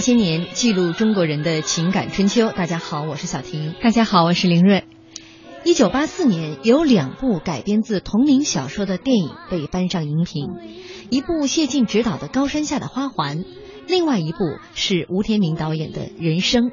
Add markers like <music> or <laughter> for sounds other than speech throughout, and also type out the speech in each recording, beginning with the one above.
那些年，记录中国人的情感春秋。大家好，我是小婷。大家好，我是林睿。一九八四年，有两部改编自同名小说的电影被搬上荧屏，一部谢晋执导的《高山下的花环》，另外一部是吴天明导演的《人生》。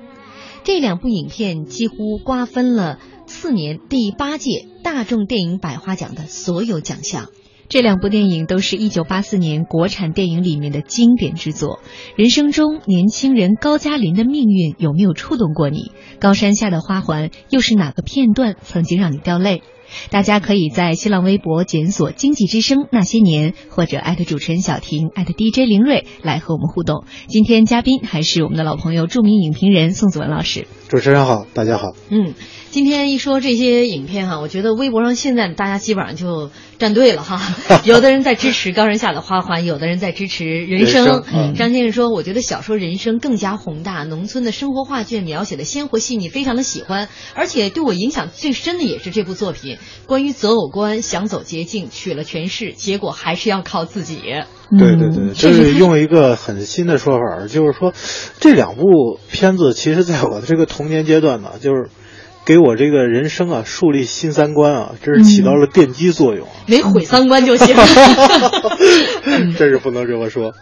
这两部影片几乎瓜分了次年第八届大众电影百花奖的所有奖项。这两部电影都是一九八四年国产电影里面的经典之作。人生中，年轻人高加林的命运有没有触动过你？高山下的花环又是哪个片段曾经让你掉泪？大家可以在新浪微博检索“经济之声那些年”，或者艾特主持人小婷，艾特 DJ 林睿来和我们互动。今天嘉宾还是我们的老朋友，著名影评人宋子文老师。主持人好，大家好。嗯，今天一说这些影片哈，我觉得微博上现在大家基本上就站队了哈。<laughs> 有的人在支持《高人下的花环》，有的人在支持《人生》人生嗯张先生说：“我觉得小说《人生》更加宏大，农村的生活画卷描写的鲜活细腻，非常的喜欢。而且对我影响最深的也是这部作品，关于择偶观，想走捷径，娶了权势，结果还是要靠自己。对对对，这是用一个很新的说法，就是说，这两部片子其实在我的这个童年阶段呢，就是给我这个人生啊树立新三观啊，这是起到了奠基作用。没毁三观就行。<laughs> <laughs> 这是不能这么说。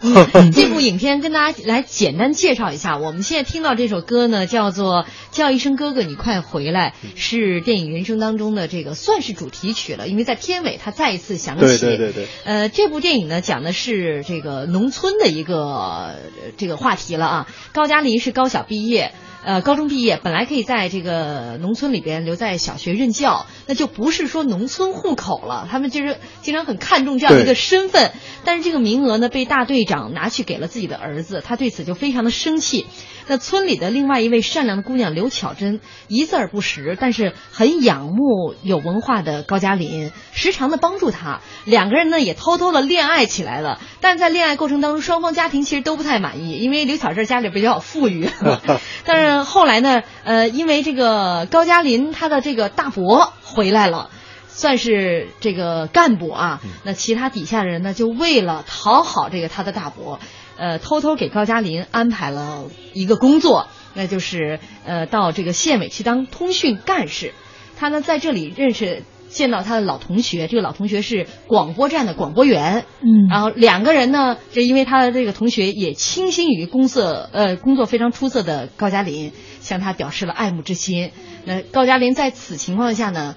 这部影片跟大家来简单介绍一下，我们现在听到这首歌呢，叫做《叫一声哥哥，你快回来》，是电影《人生》当中的这个算是主题曲了，因为在片尾它再一次响起。对对对对。呃，这部电影呢讲的是这个农村的一个呃这个话题了啊。高加林是高小毕业。呃，高中毕业本来可以在这个农村里边留在小学任教，那就不是说农村户口了。他们就是经常很看重这样的一个身份，但是这个名额呢被大队长拿去给了自己的儿子，他对此就非常的生气。那村里的另外一位善良的姑娘刘巧珍，一字儿不识，但是很仰慕有文化的高加林，时常的帮助他。两个人呢也偷偷的恋爱起来了，但是在恋爱过程当中，双方家庭其实都不太满意，因为刘巧珍家里比较富裕，<laughs> 但是后来呢，呃，因为这个高加林他的这个大伯回来了。算是这个干部啊，那其他底下人呢，就为了讨好这个他的大伯，呃，偷偷给高加林安排了一个工作，那就是呃到这个县委去当通讯干事。他呢在这里认识见到他的老同学，这个老同学是广播站的广播员，嗯然后两个人呢，就因为他的这个同学也倾心于工作，呃，工作非常出色的高加林，向他表示了爱慕之心。那高加林在此情况下呢，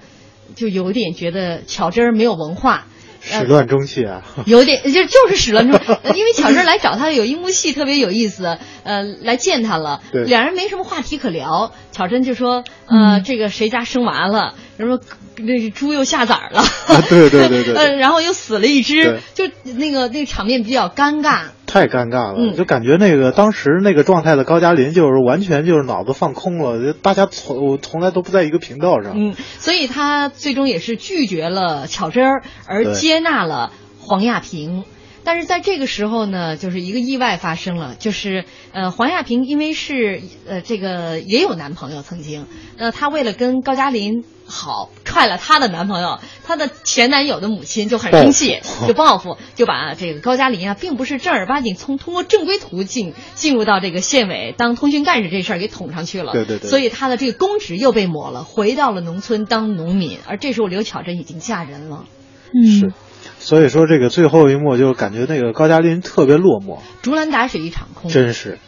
就有点觉得巧珍儿没有文化。始乱终弃啊！有点就就是始乱终，呃因为巧珍来找他有一幕戏特别有意思，呃，来见他了，对两人没什么话题可聊。巧珍就说，呃，嗯这个谁家生娃了，什么那猪又下崽儿了，啊对对对对对 <laughs> 呃，然后又死了一只，就那个那个场面比较尴尬。太尴尬了，嗯就感觉那个当时那个状态的高加林，就是完全就是脑子放空了，就大家从从来都不在一个频道上。嗯，所以他最终也是拒绝了巧珍儿，而接纳了黄亚萍。但是在这个时候呢，就是一个意外发生了，就是呃，黄亚萍因为是呃这个也有男朋友曾经，那她为了跟高加林好，踹了她的男朋友，她的前男友的母亲就很生气就报复，就把这个高加林啊，并不是正儿八经从通过正规途径进入到这个县委当通讯干事这事儿给捅上去了。对对对所以他的这个公职又被抹了，回到了农村当农民。而这时候刘巧珍已经嫁人了，嗯是，所以说这个最后一幕就感觉那个高加林特别落寞，竹篮打水一场空。真是。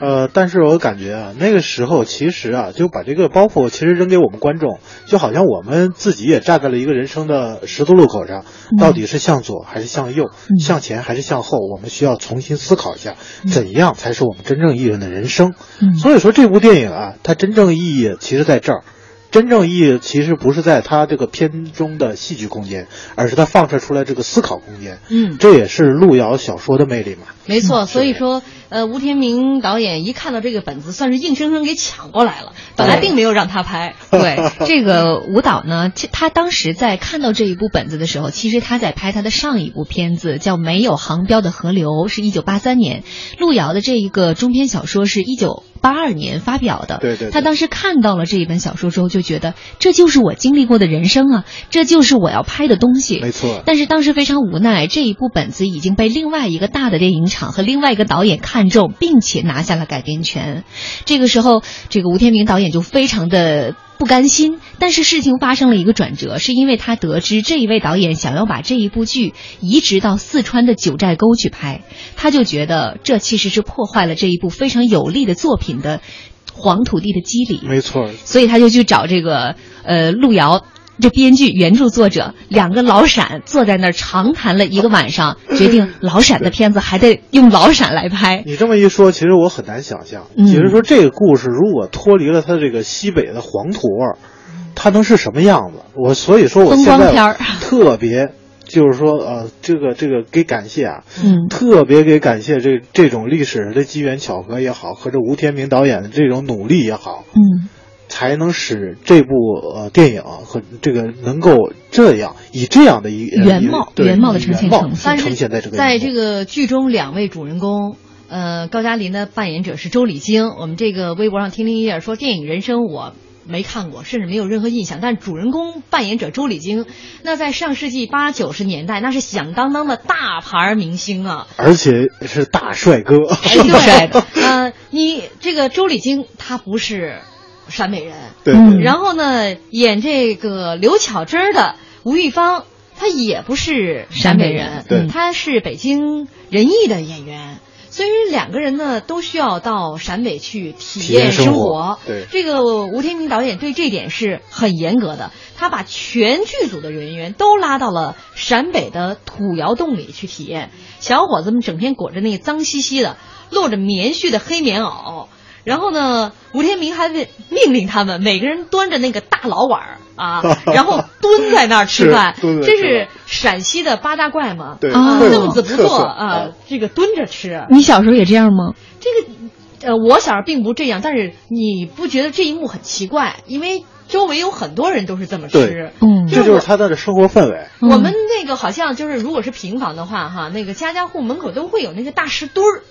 呃，但是我感觉啊，那个时候其实啊，就把这个包袱其实扔给我们观众，就好像我们自己也站在了一个人生的十字路口上，到底是向左还是向右，嗯向前还是向后，我们需要重新思考一下，怎样才是我们真正意义的人生。嗯所以说这部电影啊，它真正意义其实在这儿。真正意义其实不是在他这个片中的戏剧空间，而是他放射出来这个思考空间。嗯，这也是路遥小说的魅力嘛。没错。所以说，呃，吴天明导演一看到这个本子，算是硬生生给抢过来了。本来并没有让他拍。<laughs> 对这个舞蹈呢，其他当时在看到这一部本子的时候，其实他在拍他的上一部片子叫《没有航标的河流》，是一九八三年。路遥的这一个中篇小说是一九八二年发表的。对对对他当时看到了这一本小说之后，就觉得这就是我经历过的人生啊，这就是我要拍的东西。没错，但是当时非常无奈，这一部本子已经被另外一个大的电影厂和另外一个导演看中，并且拿下了改编权。这个时候，这个吴天明导演就非常的不甘心。但是事情发生了一个转折，是因为他得知这一位导演想要把这一部剧移植到四川的九寨沟去拍，他就觉得这其实是破坏了这一部非常有力的作品的黄土地的肌理。没错，所以他就去找这个呃路遥。这编剧、原著作者两个老陕坐在那儿长谈了一个晚上，决定老陕的片子还得用老陕来拍。你这么一说，其实我很难想象。嗯其实说这个故事如果脱离了它这个西北的黄土味儿，它能是什么样子？我所以说我风现在特别就是说呃，这个这个给感谢啊，嗯特别给感谢这这种历史的机缘巧合也好，和这吴天明导演的这种努力也好，嗯才能使这部呃电影和这个能够这样以这样的一原貌原貌的呈现呈现呈现在这个在这个剧中，两位主人公，呃，高加林的扮演者是周礼京。我们这个微博上听听一页说，电影《人生》我没看过，甚至没有任何印象。但主人公扮演者周礼京，那在上世纪八九十年代，那是响当当的大牌明星啊。而且是大帅哥，哎，对，呃，你这个周礼京他不是陕北人，对然后呢，演这个刘巧珍儿的吴玉芳，她也不是陕北人，对她是北京人艺的演员。所以两个人呢，都需要到陕北去体体验验生活活。对这个吴天明导演对这点是很严格的，他把全剧组的人员都拉到了陕北的土窑洞里去体验。小伙子们整天裹着那个脏兮兮的、露着棉絮的黑棉袄，然后呢，吴天明还得命令他们每个人端着那个大老碗儿啊，<laughs> 然后蹲在那儿吃饭。是这是陕西的八大怪嘛？对啊，特凳子不坐啊，这个蹲着吃。你小时候也这样吗？这个，呃，我小时候并不这样，但是你不觉得这一幕很奇怪？因为周围有很多人都是这么吃。嗯这就是他的生活氛围。我们那个好像就是，如果是平房的话，哈，那个家家户门口都会有那个大石墩儿，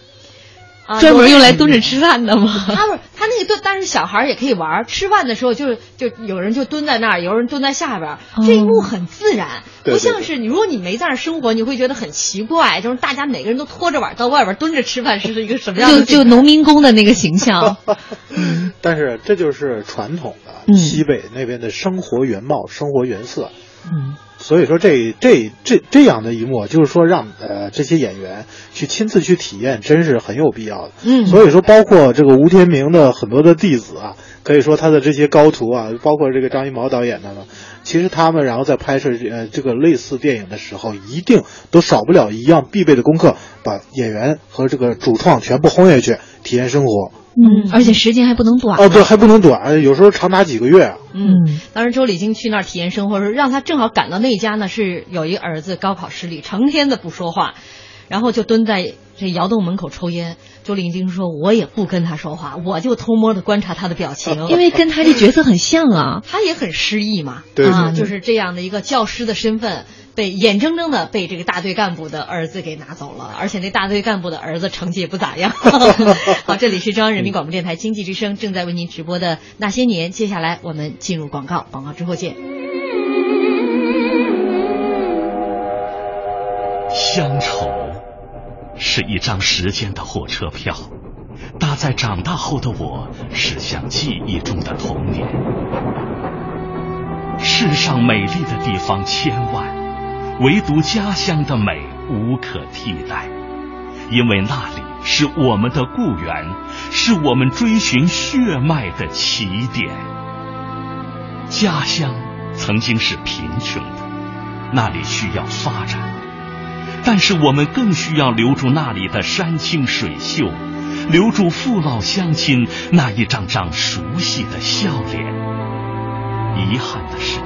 啊，专门用来蹲着吃饭的吗？他不是他那个蹲，但是小孩也可以玩。吃饭的时候就就有人就蹲在那儿，有人蹲在下边这一幕很自然，对不像是你如果你没在那儿生活，你会觉得很奇怪，就是大家每个人都拖着碗到外边蹲着吃饭是一个什么样的就就农民工的那个形象。<laughs> <laughs> 但是这就是传统的嗯西北那边的生活原貌、生活原色。嗯，所以说这这这这样的一幕，就是说让呃这些演员去亲自去体验，真是很有必要的。嗯所以说包括这个吴天明的很多的弟子啊，可以说他的这些高徒啊，包括这个张艺谋导演他们，其实他们然后在拍摄呃这个类似电影的时候，一定都少不了一样必备的功课，把演员和这个主创全部轰下去，体验生活。嗯，而且时间还不能短。哦，对，还不能短，有时候长达几个月啊。嗯，当时周礼京去那儿体验生活的时候，让他正好赶到那家呢，是有一个儿子高考失利，成天的不说话，然后就蹲在这窑洞门口抽烟。周礼京说：“我也不跟他说话，我就偷摸的观察他的表情，<laughs> 因为跟他这角色很像啊。他也很失意嘛，对对啊，就是这样的一个教师的身份，被眼睁睁的被这个大队干部的儿子给拿走了，而且那大队干部的儿子成绩也不咋样。<laughs> 好，这里是中央人民广播电台经济之声正在为您直播的《那些年》，接下来我们进入广告，广告之后见。乡愁是一张时间的火车票，搭在长大后的我驶向记忆中的童年。世上美丽的地方千万，唯独家乡的美无可替代，因为那里是我们的故园，是我们追寻血脉的起点。家乡曾经是贫穷的，那里需要发展。但是我们更需要留住那里的山清水秀，留住父老乡亲那一张张熟悉的笑脸。遗憾的是，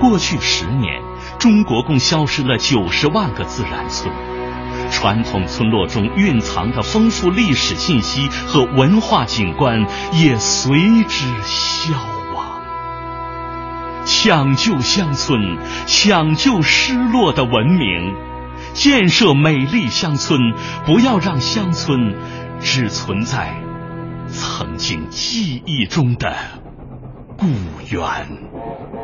过去十年，中国共消失了九十万个自然村，传统村落中蕴藏的丰富历史信息和文化景观也随之消亡。抢救乡村，抢救失落的文明。建设美丽乡村，不要让乡村只存在曾经记忆中的故园。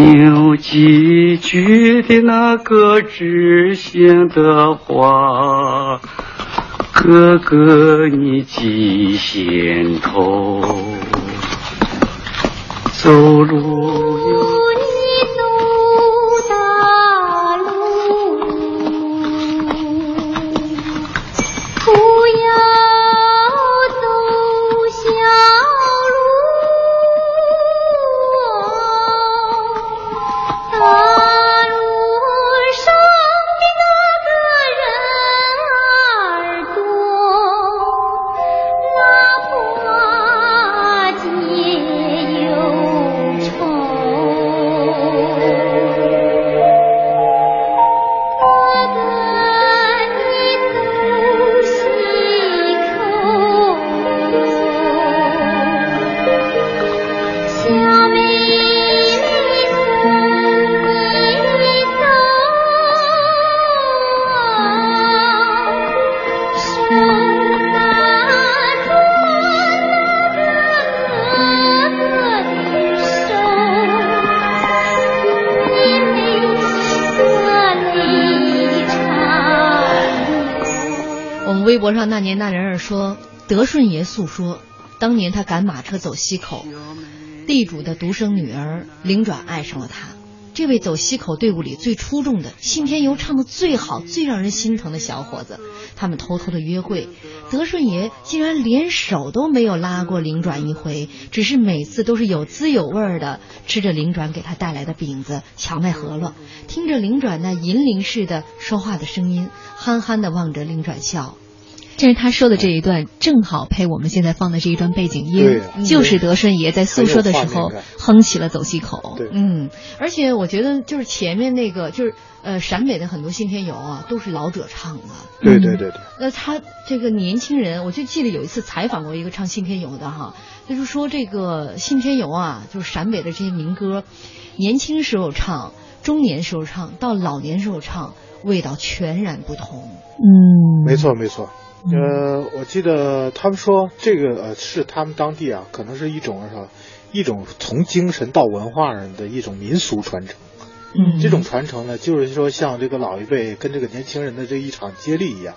有几句的那个知心的话，哥哥你记心头，走路博上那年那人儿说，德顺爷诉说，当年他赶马车走西口，地主的独生女儿灵转爱上了他。这位走西口队伍里最出众的，信天游唱的最好、最让人心疼的小伙子，他们偷偷的约会，德顺爷竟然连手都没有拉过灵转一回，只是每次都是有滋有味的吃着灵转给他带来的饼子、荞麦饸饹，听着灵转那银铃似的说话的声音，憨憨的望着灵转笑。但是他说的这一段正好配我们现在放的这一段背景音对，就是德顺爷在诉说的时候哼起了走西口。对嗯，而且我觉得就是前面那个就是呃陕北的很多信天游啊，都是老者唱的。对对对对，那他这个年轻人，我就记得有一次采访过一个唱信天游的哈，他就是说这个信天游啊，就是陕北的这些民歌，年轻时候唱，中年时候唱，到老年时候唱，味道全然不同。嗯，没错没错。呃，我记得他们说这个呃是他们当地啊，可能是一种什么，一种从精神到文化上的一种民俗传承。嗯，这种传承呢，就是说像这个老一辈跟这个年轻人的这一场接力一样。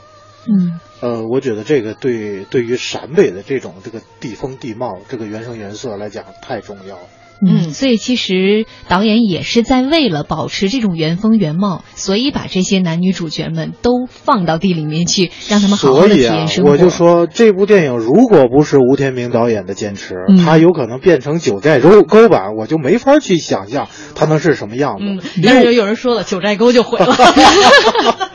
嗯呃，我觉得这个对对于陕北的这种这个地风地貌、这个原生原色来讲太重要了。嗯，所以其实导演也是在为了保持这种原风原貌，所以把这些男女主角们都放到地里面去，让他们好好的体所以啊验生，活。我就说这部电影如果不是吴天明导演的坚持，嗯它有可能变成九寨沟沟版，我就没法去想象它能是什么样子。嗯，但是为有人说了，九寨沟就毁了。<laughs>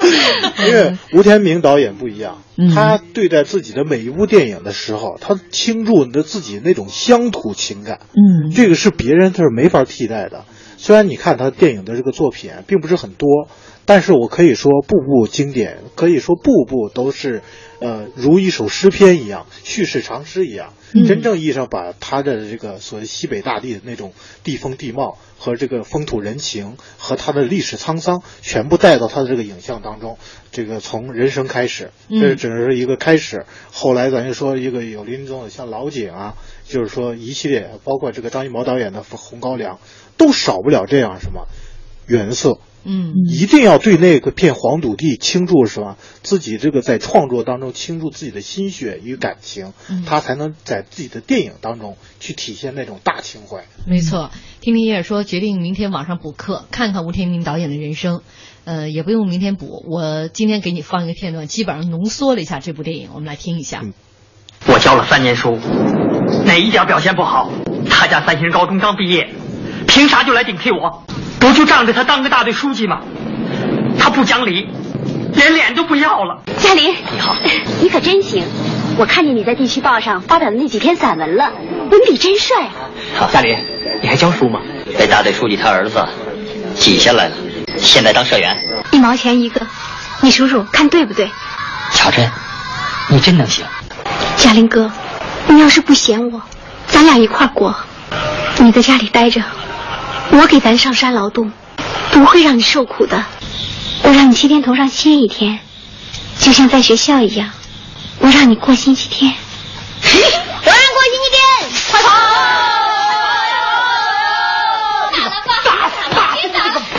<laughs> 因为吴天明导演不一样，嗯他对待自己的每一部电影的时候，他倾注你的自己那种乡土情感，嗯这个是别人他是没法替代的。虽然你看他电影的这个作品并不是很多，但是我可以说步步经典，可以说步步都是，呃，如一首诗篇一样，叙事长诗一样，嗯真正意义上把他的这个所谓西北大地的那种地风地貌和这个风土人情和他的历史沧桑全部带到他的这个影像当中。这个从人生开始，嗯这只是一个开始。后来咱就说一个有林中的，像老井啊，就是说一系列，包括这个张艺谋导演的《红高粱》，都少不了这样什么原色。嗯一定要对那个片黄土地倾注什么，自己这个在创作当中倾注自己的心血与感情，嗯他才能在自己的电影当中去体现那种大情怀。没错，听听也说决定明天晚上补课，看看吴天明导演的人生。呃，也不用明天补，我今天给你放一个片段，基本上浓缩了一下这部电影，我们来听一下。嗯我教了三年书，哪一点表现不好？他家三星高中刚毕业，凭啥就来顶替我？不就仗着他当个大队书记吗？他不讲理，连脸都不要了。嘉林，你好，你可真行！我看见你在地区报上发表的那几篇散文了，文笔真帅啊！好，嘉林，你还教书吗？被大队书记他儿子挤下来了，现在当社员。一毛钱一个，你数数看对不对？乔真，你真能行。嘉林哥，你要是不嫌我，咱俩一块儿过。你在家里待着，我给咱上山劳动，不会让你受苦的。我让你七天头上歇一天，就像在学校一样，我让你过星期天。<laughs> 我让过星期天，快跑！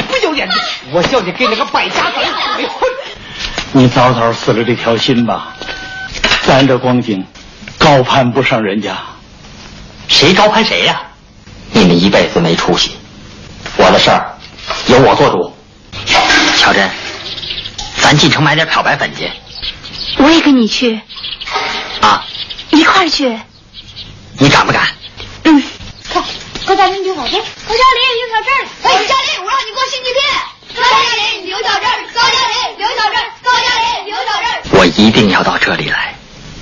不要脸的，我叫你给那个败家子离婚。你早早死了这条心吧，咱这光景高攀不上人家。谁高攀谁呀、你们一辈子没出息，我的事儿由我做主。乔真，咱进城买点漂白粉去我也跟你去，啊！一块儿去。你敢不敢？嗯，快，高佳林留小镇，高佳林留小镇，高佳林，我让你过星期天。高佳林留小镇，高佳林留小镇，高佳林留小镇。我一定要到这里来。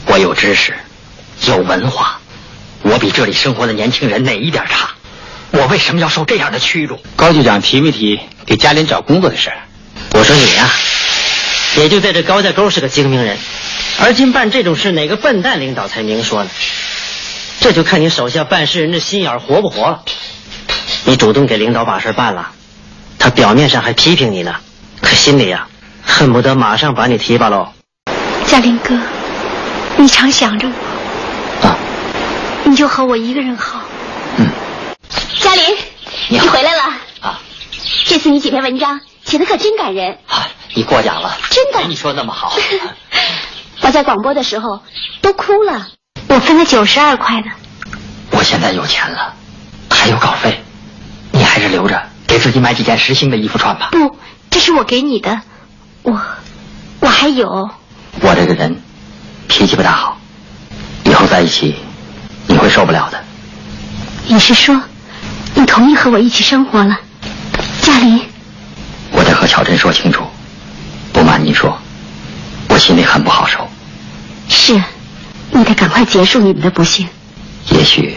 我有知识，有文化，我比这里生活的年轻人哪一点差？我为什么要受这样的屈辱？高局长提没提给嘉林找工作的事？我说你呀、也就在这高家沟是个精明人，而今办这种事，哪个笨蛋领导才明说呢？这就看你手下办事人的心眼活不活了。你主动给领导把事办了，他表面上还批评你呢，可心里呀、恨不得马上把你提拔喽。嘉林哥，你常想着我，啊，你就和我一个人好。嗯，嘉林，你好回来了。啊这次你几篇文章写的可真感人。啊，你过奖了，真的没你说那么好。<laughs> 我在广播的时候都哭了，我分了九十二块呢。我现在有钱了，还有稿费，你还是留着给自己买几件实心的衣服穿吧。不，这是我给你的，我我还有。我这个人脾气不大好，以后在一起你会受不了的。你是说，你同意和我一起生活了？嘉林，我得和乔真说清楚。不瞒您说，我心里很不好受。是你得赶快结束你们的不幸。也许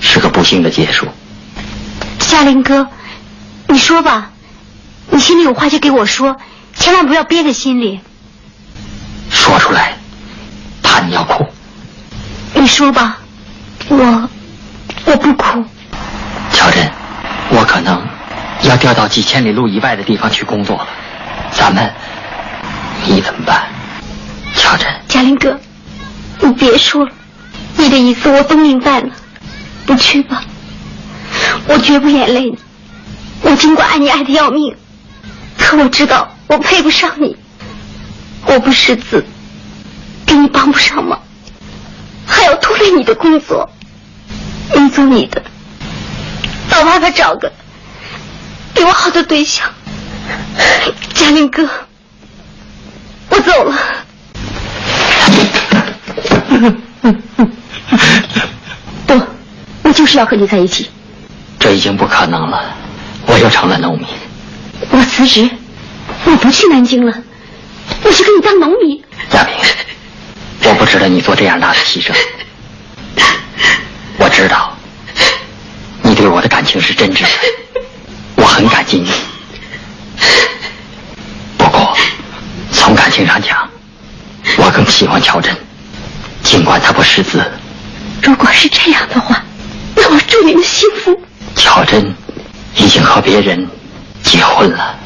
是个不幸的结束。嘉林哥，你说吧，你心里有话就给我说，千万不要憋在心里。说出来，怕你要哭。你说吧，我我不哭。乔真，我可能要调到几千里路以外的地方去工作了，咱们，你怎么办？乔真，嘉林哥，你别说了，你的意思我都明白了，你去吧，我绝不眼泪。我尽管爱你爱的要命，可我知道我配不上你，我不识字，给你帮不上忙，还要拖累你的工作，你做你的，到外边找个比我好的对象。嘉林哥，我走了。<laughs> 不，我就是要和你在一起。这已经不可能了，我又成了农民。我辞职，我不去南京了，我去给你当农民。亚明，我不值得你做这样大的牺牲。<laughs> 我知道，你对我的感情是真挚的，我很感激你。不过，从感情上讲，我更喜欢乔真，尽管他不识字。如果是这样的话，那我祝你们幸福。乔真已经和别人结婚了。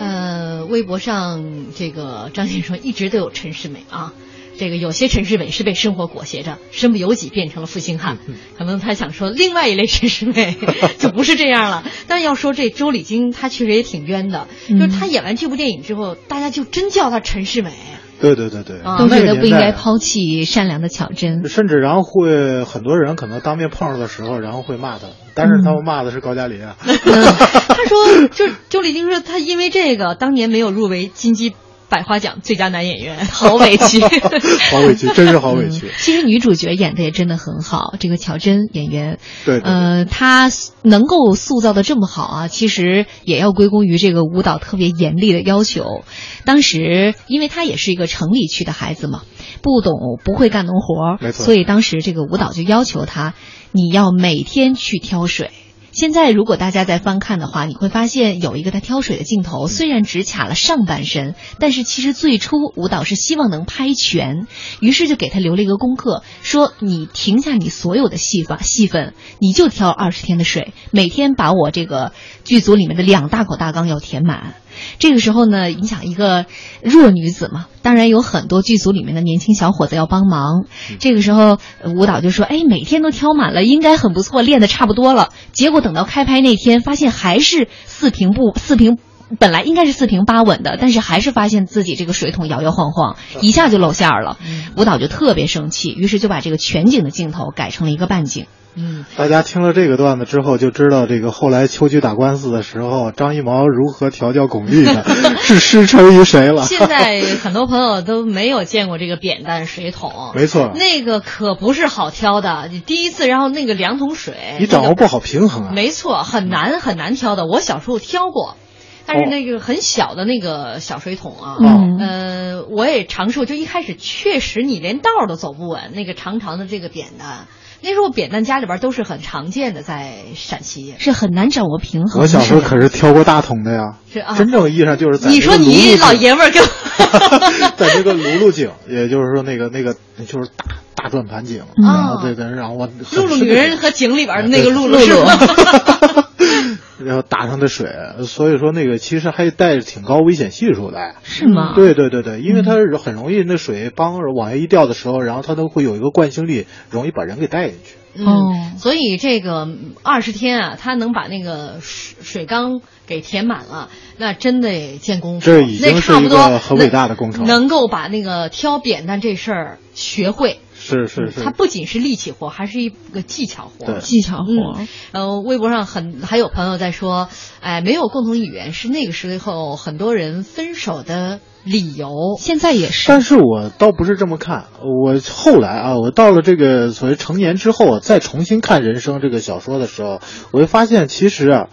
呃，微博上这个张先生说一直都有陈世美啊，这个有些陈世美是被生活裹挟着，身不由己变成了负心汉，可能他想说另外一类陈世美 <laughs> 就不是这样了。但要说这周礼金，他确实也挺冤的，就是他演完这部电影之后，大家就真叫他陈世美。对对对对，都觉得不应该抛弃善良的巧珍，甚至然后会很多人可能当面碰上的时候，然后会骂他，但是他们骂的是高加林啊。<laughs> 他说，就周礼丁说他因为这个当年没有入围金鸡百花奖最佳男演员，<laughs> 好委屈，<laughs> 好委屈，真是好委屈。其实女主角演的也真的很好，这个乔真演员，对，呃，她能够塑造的这么好啊，其实也要归功于这个舞蹈特别严厉的要求。当时，因为她也是一个城里区的孩子嘛，不懂不会干农活，没错，所以当时这个舞蹈就要求她，你要每天去挑水。现在如果大家在翻看的话，你会发现有一个他挑水的镜头，虽然只卡了上半身，但是其实最初舞蹈是希望能拍全，于是就给他留了一个功课，说你停下你所有的戏法戏份，你就挑二十天的水，每天把我这个剧组里面的两大口大缸要填满。这个时候呢，你想一个弱女子嘛，当然有很多剧组里面的年轻小伙子要帮忙。这个时候舞蹈就说：“哎，每天都挑满了，应该很不错，练的差不多了。”结果等到开拍那天，发现还是四平不四平，本来应该是四平八稳的，但是还是发现自己这个水桶摇摇晃晃，一下就露馅儿了。舞蹈就特别生气，于是就把这个全景的镜头改成了一个半景。嗯，大家听了这个段子之后，就知道这个后来秋菊打官司的时候，张艺谋如何调教巩俐的，<laughs> 是师承于谁了？现在很多朋友都没有见过这个扁担水桶，<laughs> 没错，那个可不是好挑的。你第一次，然后那个两桶水，你掌握不好平衡啊。没错，很难很难挑的。我小时候挑过。但是那个很小的那个小水桶啊，嗯，呃，我也尝试过，就一开始确实你连道都走不稳，那个长长的这个扁担。那时候扁担家里边都是很常见的，在陕西是很难掌握平衡。我小时候可是挑过大桶的呀，是啊，真正意义上就是在你说你老爷们儿跟，<laughs> 在这个辘轳井，也就是说那个那个就是大大转盘井，然后对对，然后我露露女人和井里边的那个露露是吗？<laughs> 然后打上的水，所以说那个其实还带着挺高危险系数的，是吗？对对对对，因为它是很容易那水帮往下一掉的时候，然后它都会有一个惯性力，容易把人给带进去。嗯，所以这个二十天啊，他能把那个水水缸给填满了，那真得见功夫。这已经是一个很伟大的工程，能够把那个挑扁担这事儿学会。是是是，它不仅是力气活，还是一个技巧活。技巧活。呃，微博上很还有朋友在说，哎，没有共同语言是那个时候很多人分手的理由。现在也是。但是我倒不是这么看，我后来啊，我到了这个所谓成年之后，再重新看《人生》这个小说的时候，我会发现其实啊，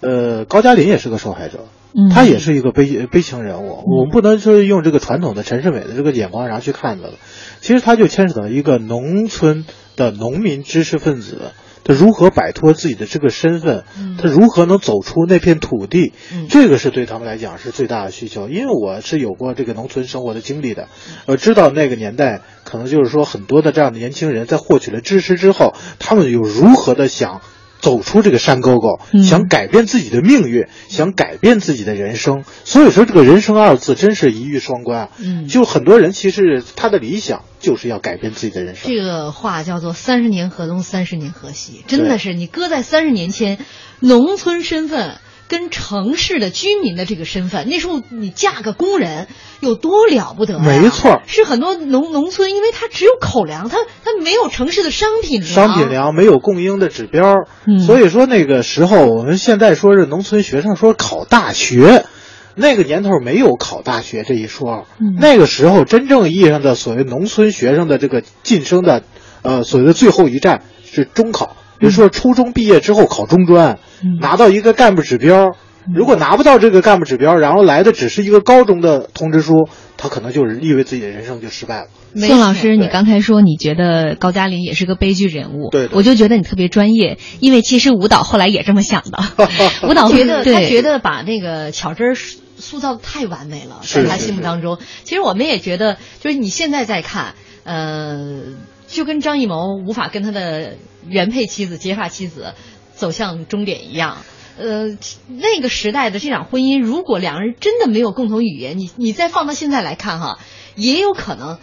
呃，高加林也是个受害者。嗯他也是一个悲悲情人物。我们不能说用这个传统的陈世美的这个眼光然后去看他了，其实他就牵扯到一个农村的农民知识分子。他如何摆脱自己的这个身份？他如何能走出那片土地？这个是对他们来讲是最大的需求。因为我是有过这个农村生活的经历的，我知道那个年代可能就是说很多的这样的年轻人在获取了知识之后，他们有如何的想。走出这个山沟沟，想改变自己的命运，想改变自己的人生。所以说，这个人生二字真是一语双关啊！嗯，就很多人其实他的理想就是要改变自己的人生。这个话叫做“三十年河东，三十年河西”，真的是你搁在三十年前，农村身份。跟城市的居民的这个身份，那时候你嫁个工人有多了不得、啊？没错，是很多农农村，因为它只有口粮，它它没有城市的商品粮，商品粮没有供应的指标，嗯、所以说那个时候我们现在说是农村学生说考大学，那个年头没有考大学这一说，嗯、那个时候真正意义上的所谓农村学生的这个晋升的，呃，所谓的最后一站是中考。比如说，初中毕业之后考中专，嗯、拿到一个干部指标。如果拿不到这个干部指标，然后来的只是一个高中的通知书，他可能就是意味自己的人生就失败了。宋老师，你刚才说你觉得高加林也是个悲剧人物，对，我就觉得你特别专业，因为其实舞蹈后来也这么想的。<laughs> 舞蹈觉得他觉得把那个巧珍塑造的太完美了，在他心目当中。其实我们也觉得，就是你现在在看，呃，就跟张艺谋无法跟他的原配妻子、结发妻子走向终点一样。呃，那个时代的这场婚姻，如果两个人真的没有共同语言，你你再放到现在来看哈，也有可能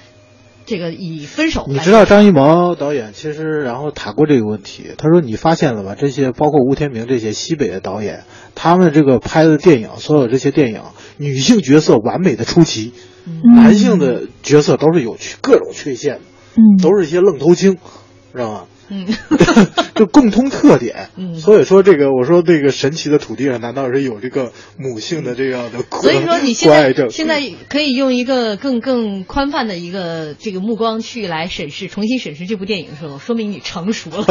这个以分手。你知道张艺谋导演其实然后谈过这个问题，他说你发现了吧？这些包括吴天明这些西北的导演，他们这个拍的电影，所有这些电影，女性角色完美的出奇，嗯、男性的角色都是有各种缺陷的，嗯，都是一些愣头青，知道吗？嗯，<laughs> 就共通特点。嗯，所以说这个，我说这个神奇的土地上，难道是有这个母性的这样的？所以说你现在现在可以用一个更更宽泛的一个这个目光去来审视，重新审视这部电影的时候，说明你成熟了。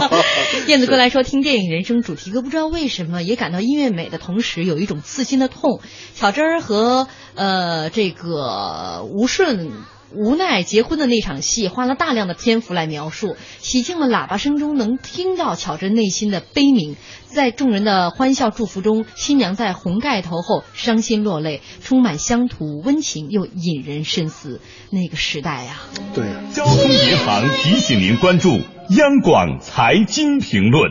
<laughs> 燕子哥来说，听电影人生主题歌，不知道为什么也感到音乐美的同时，有一种刺心的痛。巧珍儿和呃这个吴顺。无奈结婚的那场戏，花了大量的篇幅来描述，喜庆的喇叭声中能听到巧珍内心的悲鸣，在众人的欢笑祝福中，新娘在红盖头后伤心落泪，充满乡土温情又引人深思。那个时代呀、啊，对。交通银行提醒您关注央广财经评论。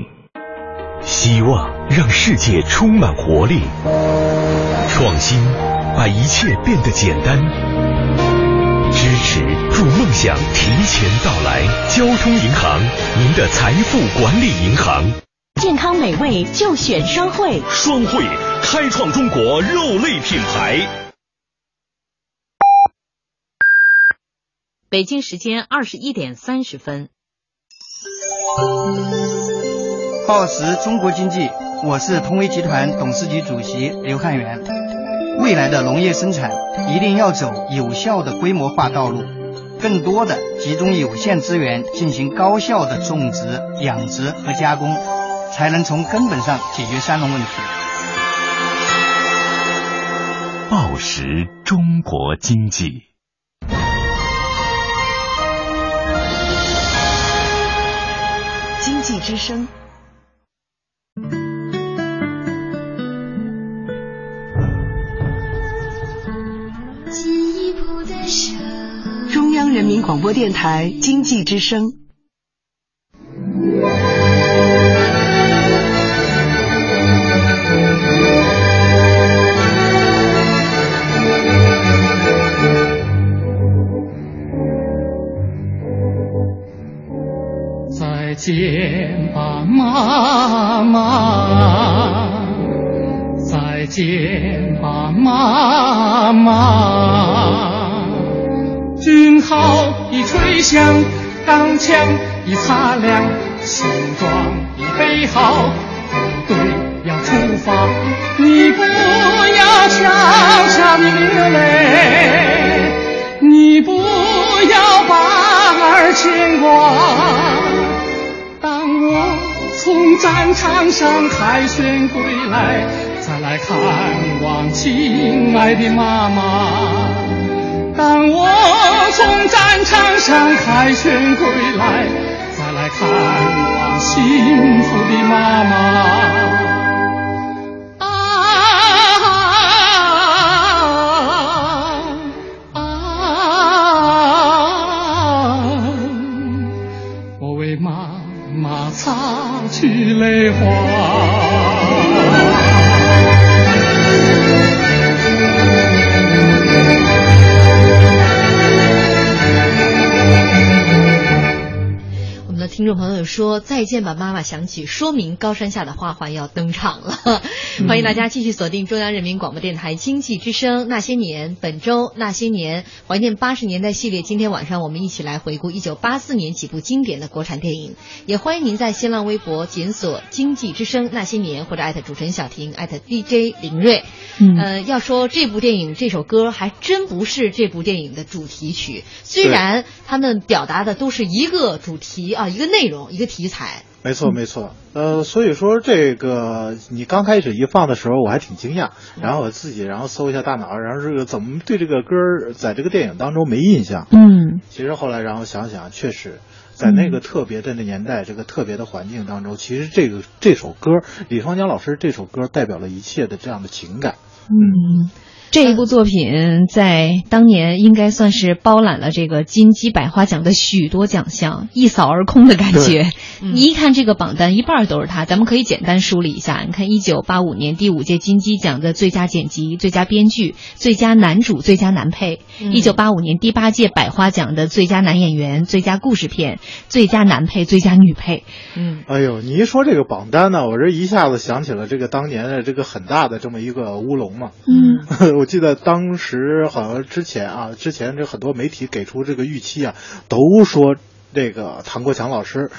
希望让世界充满活力，创新把一切变得简单。支持祝梦想提前到来，交通银行，您的财富管理银行。健康美味就选双汇，双汇开创中国肉类品牌。北京时间二十一点三十分。报时中国经济，我是通威集团董事局主席刘汉元。未来的农业生产一定要走有效的规模化道路，更多的集中有限资源进行高效的种植、养殖和加工，才能从根本上解决三农问题。报时中国经济，经济之声。人民广播电台经济之声。再见吧，妈妈！再见吧，妈妈！军号已吹响，钢枪已擦亮，行装已备好，部队要出发。你不要悄悄地流泪，你不要把儿牵挂。当我从战场上凯旋归来，再来看望亲爱的妈妈。当我从战场上凯旋归来，再来看望幸福的妈妈。啊啊！我为妈妈擦去泪花。听众朋友说：“再见吧，妈妈！”响起，说明高山下的花环要登场了。欢迎大家继续锁定中央人民广播电台经济之声《那些年》，本周《那些年》怀念八十年代系列。今天晚上我们一起来回顾一九八四年几部经典的国产电影。也欢迎您在新浪微博检索“经济之声那些年”或者艾特主持人小婷，艾特 DJ 林睿。嗯呃，要说这部电影这首歌还真不是这部电影的主题曲，虽然他们表达的都是一个主题啊，一个内容，一个题材。没错，没错。呃，所以说这个你刚开始一放的时候，我还挺惊讶，然后我自己然后搜一下大脑，然后这个怎么对这个歌儿在这个电影当中没印象？嗯，其实后来然后想想，确实。在那个特别的那年代，这个特别的环境当中，其实这个这首歌，李双江老师这首歌代表了一切的这样的情感。嗯，这一部作品在当年应该算是包揽了这个金鸡百花奖的许多奖项，一扫而空的感觉。你一看这个榜单，一半都是他。咱们可以简单梳理一下，你看，一九八五年第五届金鸡奖的最佳剪辑、最佳编剧、最佳男主、最佳男配；一九八五年第八届百花奖的最佳男演员、最佳故事片、最佳男配、最佳女配。嗯，哎呦，你一说这个榜单呢，我这一下子想起了这个当年的这个很大的这么一个乌龙嘛。嗯，<laughs> 我记得当时好像之前啊，之前这很多媒体给出这个预期啊，都说这个唐国强老师。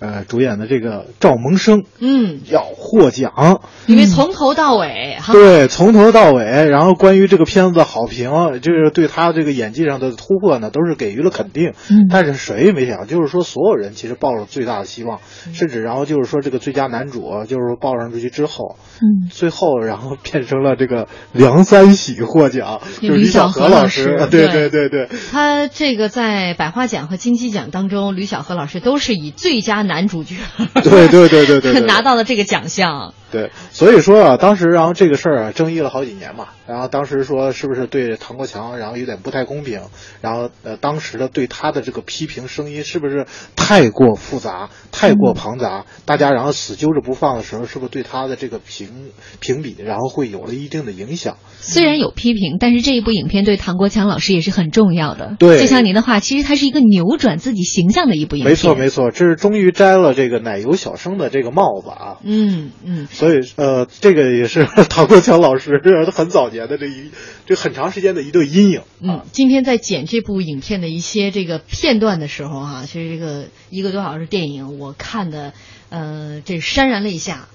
呃，主演的这个赵萌生，嗯，要获奖，因为从头到尾，哈，对，从头到尾，然后关于这个片子的好评，就是对他这个演技上的突破呢，都是给予了肯定。嗯，但是谁也没想，就是说所有人其实抱着最大的希望，甚至然后就是说这个最佳男主，就是说报上出去之后，嗯，最后然后变成了这个梁三喜获奖，就是吕小河老师，对对。对对，他这个在百花奖和金鸡奖当中，吕小河老师都是以最佳男主角，对对对对对，<laughs> 拿到了这个奖项。对，所以说啊，当时然后这个事儿啊，争议了好几年嘛。然后当时说是不是对唐国强，然后有点不太公平。然后呃，当时的对他的这个批评声音是不是太过复杂、太过庞杂？嗯、大家然后死揪着不放的时候，是不是对他的这个评评比，然后会有了一定的影响？虽然有批评，但是这一部影片对唐国强老师也是很重要的。对，就像您的话，其实它是一个扭转自己形象的一部影片。没错没错，这是终于摘了这个奶油小生的这个帽子啊。嗯嗯。所以呃，这个也是 <laughs> 唐国强老师 <laughs> 很早年的这一这很长时间的一对阴影。嗯，今天在剪这部影片的一些这个片段的时候哈、啊，其实这个一个多小时电影，我看的呃这潸然泪下，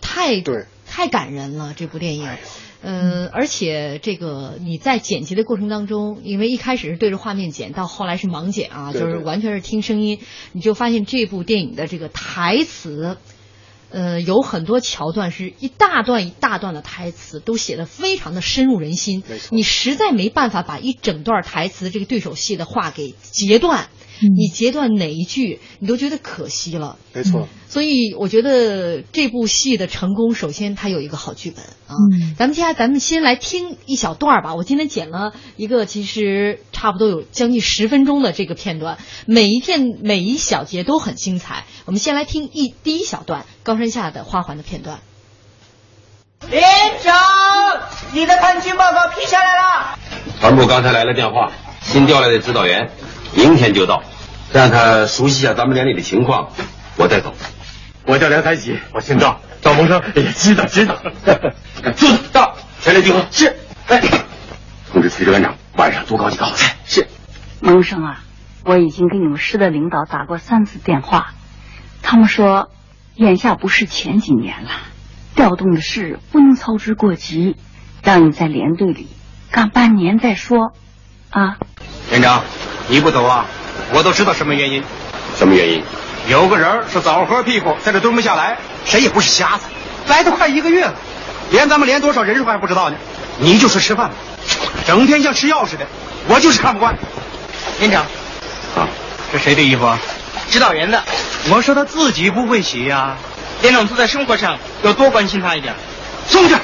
太对太感人了这部电影。呃，而且这个你在剪辑的过程当中，因为一开始是对着画面剪，到后来是盲剪啊，对对就是完全是听声音，你就发现这部电影的这个台词。呃，有很多桥段是一大段一大段的台词，都写的非常的深入人心。你实在没办法把一整段台词这个对手戏的话给截断，嗯、你截断哪一句，你都觉得可惜了。没错、嗯，所以我觉得这部戏的成功，首先它有一个好剧本啊。嗯，咱们接下来咱们先来听一小段吧。我今天剪了一个，其实差不多有将近十分钟的这个片段，每一片每一小节都很精彩。我们先来听一第一小段高山下的花环的片段。连长，你的探亲报告批下来了。团部刚才来了电话，新调来的指导员明天就到，让他熟悉一下咱们连里的情况，我再走。我叫梁三喜，我姓赵，赵蒙生。哎呀，知道知道。<laughs> 住手！到，前来集合。是。哎，通知崔支班长，晚上多搞几个好菜。是。蒙生啊，我已经给你们师的领导打过三次电话，他们说，眼下不是前几年了，调动的事不能操之过急，让你在连队里干半年再说。啊，连长，你不走啊？我都知道什么原因。什么原因？有个人是枣核屁股，在这蹲不下来。谁也不是瞎子，来都快一个月了。连咱们连多少人数还不知道呢。你就是吃饭的，整天像吃药似的，我就是看不惯。连长，啊，这谁的衣服啊？指导员的。我说他自己不会洗呀、连长都在生活上要多关心他一点。送去，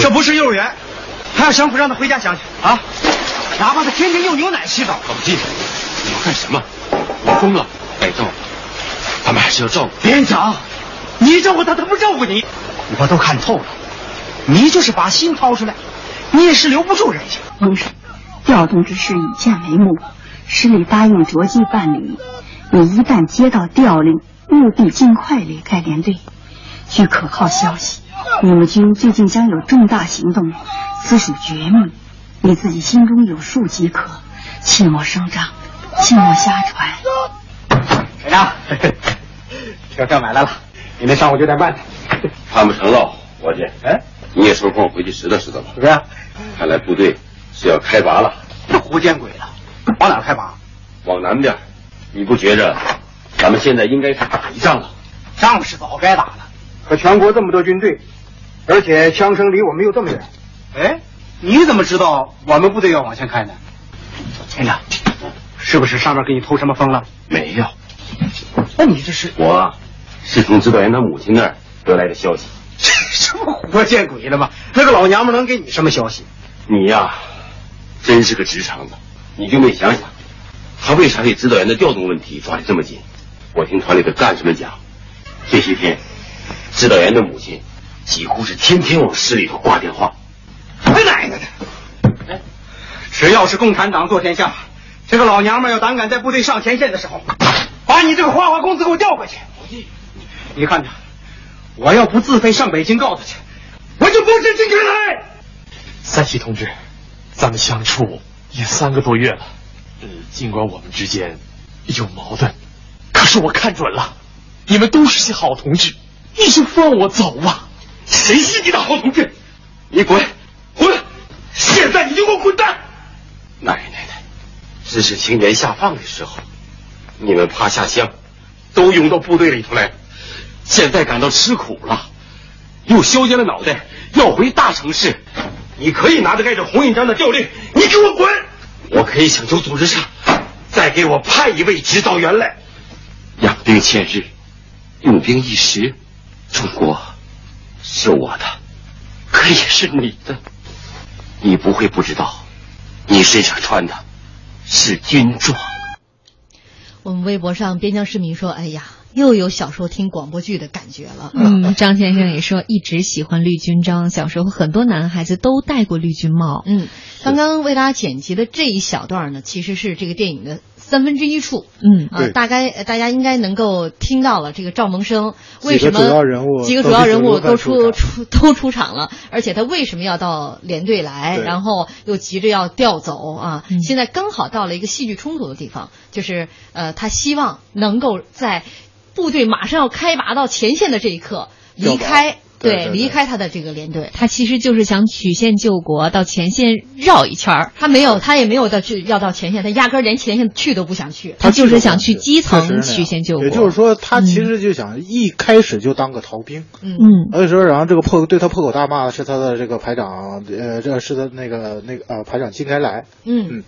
这不是幼儿园，还要想不让他回家想想啊！哪怕他天天用牛奶洗澡。老季，你要干什么？我疯了，挨揍，咱们还是要照顾。连长，你照顾他，他不照顾你，我都看透了。你就是把心掏出来，你也是留不住人家。翁上，调动之事已见眉目，师里答应着急办理。你一旦接到调令，务必尽快离开连队。据可靠消息，你们军最近将有重大行动，此属绝密，你自己心中有数即可，切莫声张，切莫瞎传。连长，<laughs> 车票买来了，明天上午九点半。看不成了，伙计。哎，你也抽空回去拾掇拾掇吧。是不是？看来部队是要开拔了。这胡见鬼了！往哪开拔？往南边，你不觉着咱们现在应该是打一仗了？仗是早该打了，可全国这么多军队，而且枪声离我们又这么远。哎，你怎么知道我们部队要往前开呢？连长，是不是上面给你偷什么风了？没有，那你这是我啊是从指导员他母亲那儿得来的消息。这不活见鬼了吗？那个老娘们能给你什么消息？你呀，真是个直肠子，你就没想想，他为啥给指导员的调动问题抓得这么紧？我听团里的干事们讲，这些天指导员的母亲几乎是天天往市里头挂电话。他奶奶的！只要是共产党做天下，这个老娘们要胆敢在部队上前线的时候，把你这个花花公子给我调回去。你看着，我要不自费上北京告他去，我就不是金开来。三喜同志，咱们相处也三个多月了，呃，尽管我们之间有矛盾，可是我看准了，你们都是些好同志，你就放我走吧。谁是你的好同志？你滚，滚！现在你就给我滚蛋！奶奶的，知识青年下放的时候，你们怕下乡，都涌到部队里头来，现在感到吃苦了，又削尖了脑袋要回大城市。你可以拿着盖着红印章的调令，你给我滚！我可以请求组织上再给我派一位指导员来，养兵千日，用兵一时。中国是我的，可也是你的。你不会不知道，你身上穿的是军装。我们微博上边疆市民说：“哎呀，又有小时候听广播剧的感觉了。”嗯，张先生也说一直喜欢绿军章，小时候很多男孩子都戴过绿军帽。嗯，刚刚为大家剪辑的这一小段呢，其实是这个电影的三分之一处。嗯啊，大概呃大家应该能够听到了这个赵萌生为几个什么主要人物几个主要人物都出出出都出场了，而且他为什么要到连队来，然后又急着要调走啊？嗯现在刚好到了一个戏剧冲突的地方，就是呃，他希望能够在部队马上要开拔到前线的这一刻离开。对对对离开他的这个连队，他其实就是想曲线救国，到前线绕一圈儿。他没有，他也没有到去要到前线，他压根儿连前线去都不想去。他就是想去基层曲线救国。也就是说，他其实就想一开始就当个逃兵。嗯嗯，所以说，然后这个破对他破口大骂的是他的这个排长，呃，这是他那个那个呃排长金开来。嗯，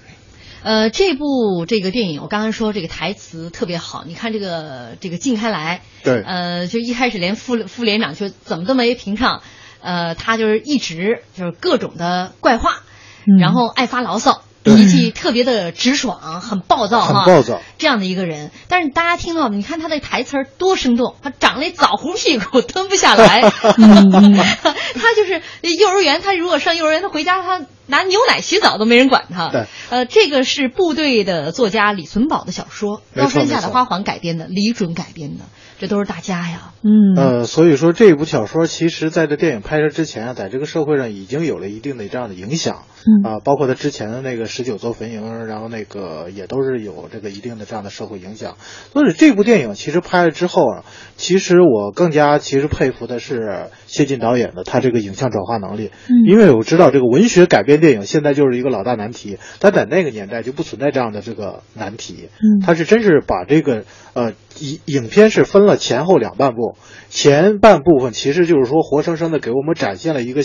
呃，这部这个电影，我刚刚说这个台词特别好，你看这个这个靳开来，对呃，就一开始连副副连长就怎么都没评上，呃，他就是一直就是各种的怪话，嗯然后爱发牢骚。对脾气特别的直爽，很暴躁哈，很暴躁这样的一个人。但是大家听到没？你看他的台词儿多生动，他长了一枣核屁股，蹲不下来。<laughs> 他就是幼儿园，他如果上幼儿园，他回家他拿牛奶洗澡都没人管他。对，呃，这个是部队的作家李存宝的小说《高山下的花环》改编的，李准改编的，这都是大家呀。嗯呃，所以说这部小说其实在这电影拍摄之前啊，在这个社会上已经有了一定的这样的影响。嗯啊，包括他之前的那个十九座坟营，然后那个也都是有这个一定的这样的社会影响。所以这部电影其实拍了之后啊，其实我更加其实佩服的是谢晋导演的他这个影像转化能力，嗯因为我知道这个文学改编电影现在就是一个老大难题，但在那个年代就不存在这样的这个难题。嗯他是真是把这个呃影影片是分了前后两半部，前半部分其实就是说活生生的给我们展现了一个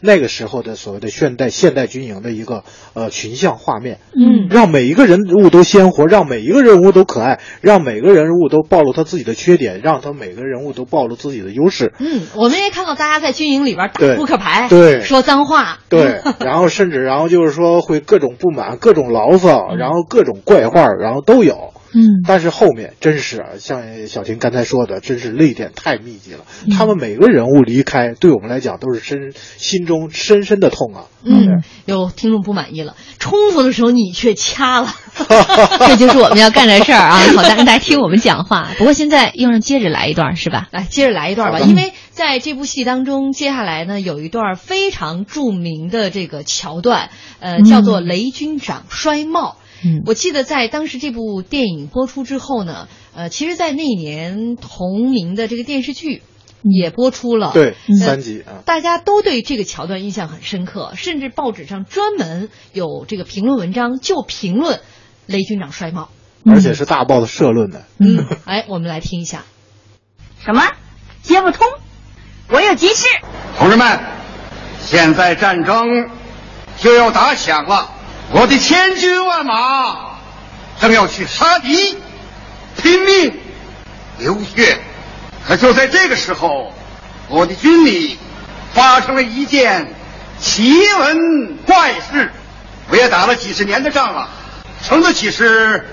那个时候的所谓的现代现代军营的一个呃群像画面，嗯让每一个人物都鲜活，让每一个人物都可爱，让每个人物都暴露他自己的缺点，让他每个人物都暴露自己的优势。嗯，我们也看到大家在军营里边打扑克牌，对说脏话，对，<laughs> 然后甚至然后就是说会各种不满、各种牢骚，然后各种怪话，然后都有。嗯，但是后面真是啊，像小婷刚才说的，真是泪点太密集了。嗯他们每个人物离开，对我们来讲都是深心中深深的痛啊。嗯，有听众不满意了，冲突的时候你却掐了，<laughs> 这就是我们要干的事儿啊！好，让大家听我们讲话。<laughs> 不过现在又让接着来一段是吧？来，接着来一段吧，因为在这部戏当中，接下来呢有一段非常著名的这个桥段，呃，叫做雷军长摔帽。嗯，我记得在当时这部电影播出之后呢，呃，其实，在那一年同名的这个电视剧也播出了，对呃三集啊，大家都对这个桥段印象很深刻，甚至报纸上专门有这个评论文章就评论雷军长摔帽。而且是大报的社论的。嗯，<laughs> 哎，我们来听一下。什么？接不通？我有急事。同志们，现在战争就要打响了，我的千军万马正要去杀敌，拼命流血。可就在这个时候，我的军里发生了一件奇闻怪事。我也打了几十年的仗了，称得起是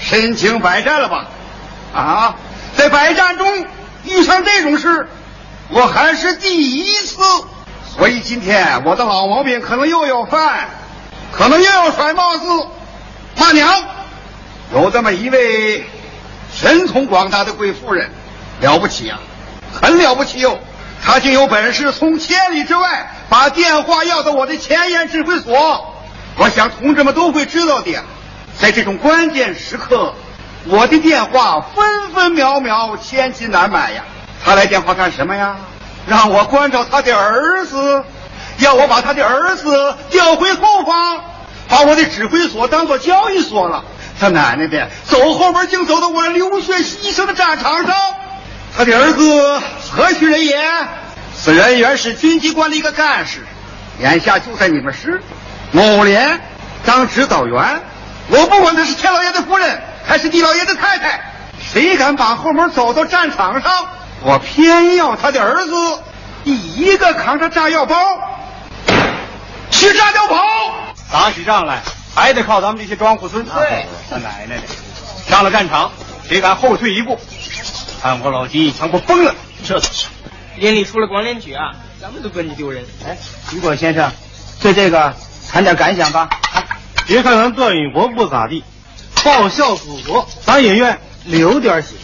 身经百战了吧？啊，在百战中遇上这种事，我还是第一次。所以今天我的老毛病可能又要犯，可能又要甩帽子。骂娘，有这么一位神通广大的贵妇人，了不起啊，很了不起哟、她竟有本事从千里之外把电话要到我的前沿指挥所。我想同志们都会知道的呀，在这种关键时刻，我的电话分分秒秒千金难买呀。他来电话干什么呀？让我关照他的儿子，要我把他的儿子调回后方，把我的指挥所当做交易所了。他奶奶的，走后门竟走到我流血牺牲的战场上。他的儿子何许人也？此人原是军机关的一个干事，眼下就在你们师某连当指导员。我不管他是天老爷的夫人还是地老爷的太太，谁敢把后门走到战场上，我偏要他的儿子第一个扛上炸药包去炸碉堡。打起仗来还得靠咱们这些庄户孙。对，他奶奶的，上了战场，谁敢后退一步，看我老金一枪不崩了。这倒是，连里出了广联局啊，咱们都跟着丢人。哎，雨果先生，对这个谈点感想吧。别看咱段永国不咋地，报效祖国，咱也愿流点血。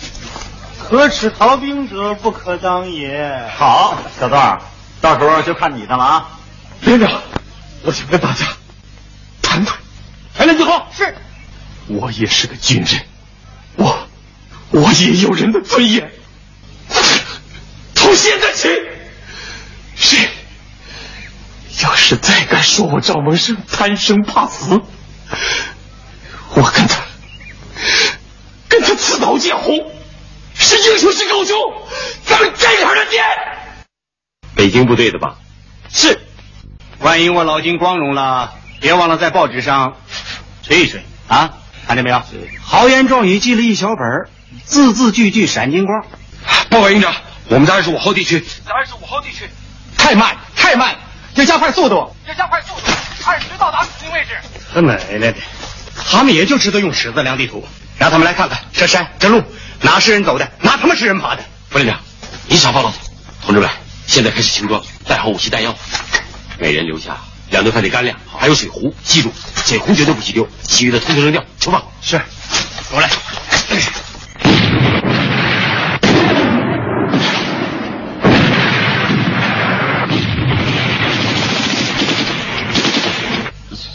可耻逃兵者不可当也。好，小段，到时候就看你的了啊。连长，我想跟大家谈谈。全连集合。是。我也是个军人，我我也有人的尊严。从现在起，谁要是再敢说我赵蒙生贪生怕死，我跟他跟他刺刀见红，是英雄是狗熊，咱们这块的见。北京部队的吧？是。万一我老金光荣了，别忘了在报纸上吹一吹啊！看见没有？豪言壮语记了一小本，字字句句闪金光。报告营长，我们在二十五号地区。在二十五号地区，太慢，太慢，要加快速度。要加快速度，按时到达指定位置。他奶奶的，他们也就知道用尺子量地图，让他们来看看这山这路哪是人走的，哪他妈是人爬的。副连长，你想报告，同志们，现在开始轻装，带好武器弹药，每人留下两顿饭的干粮，还有水壶。记住，水壶绝对不许丢，其余的通通扔掉。出发。是，我来。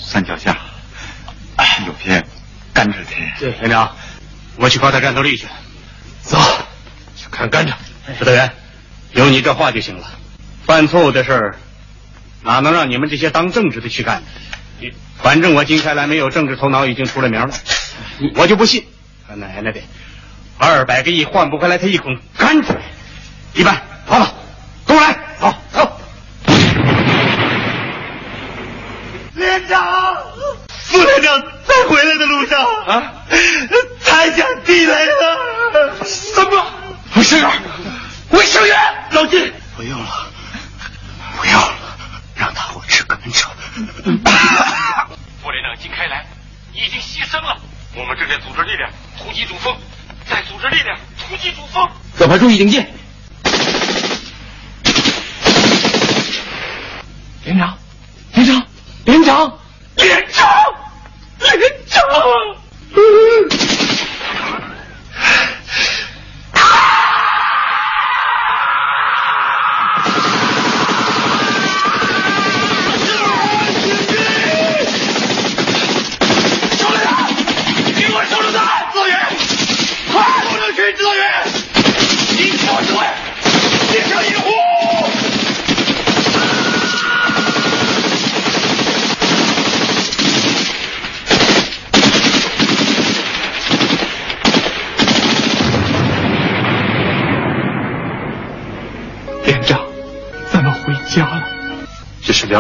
山脚下有片甘蔗田。对，连长，我去搞点战斗力去。走，去看甘蔗。指导员，有你这话就行了。犯错误的事儿，哪能让你们这些当政治的去干？反正我金开来没有政治头脑，已经出了名了，我就不信他奶奶的，二百个亿换不回来他一捆甘蔗。一班，好了，跟我来，走走。连长，副连长在回来的路上啊，快。注意警戒。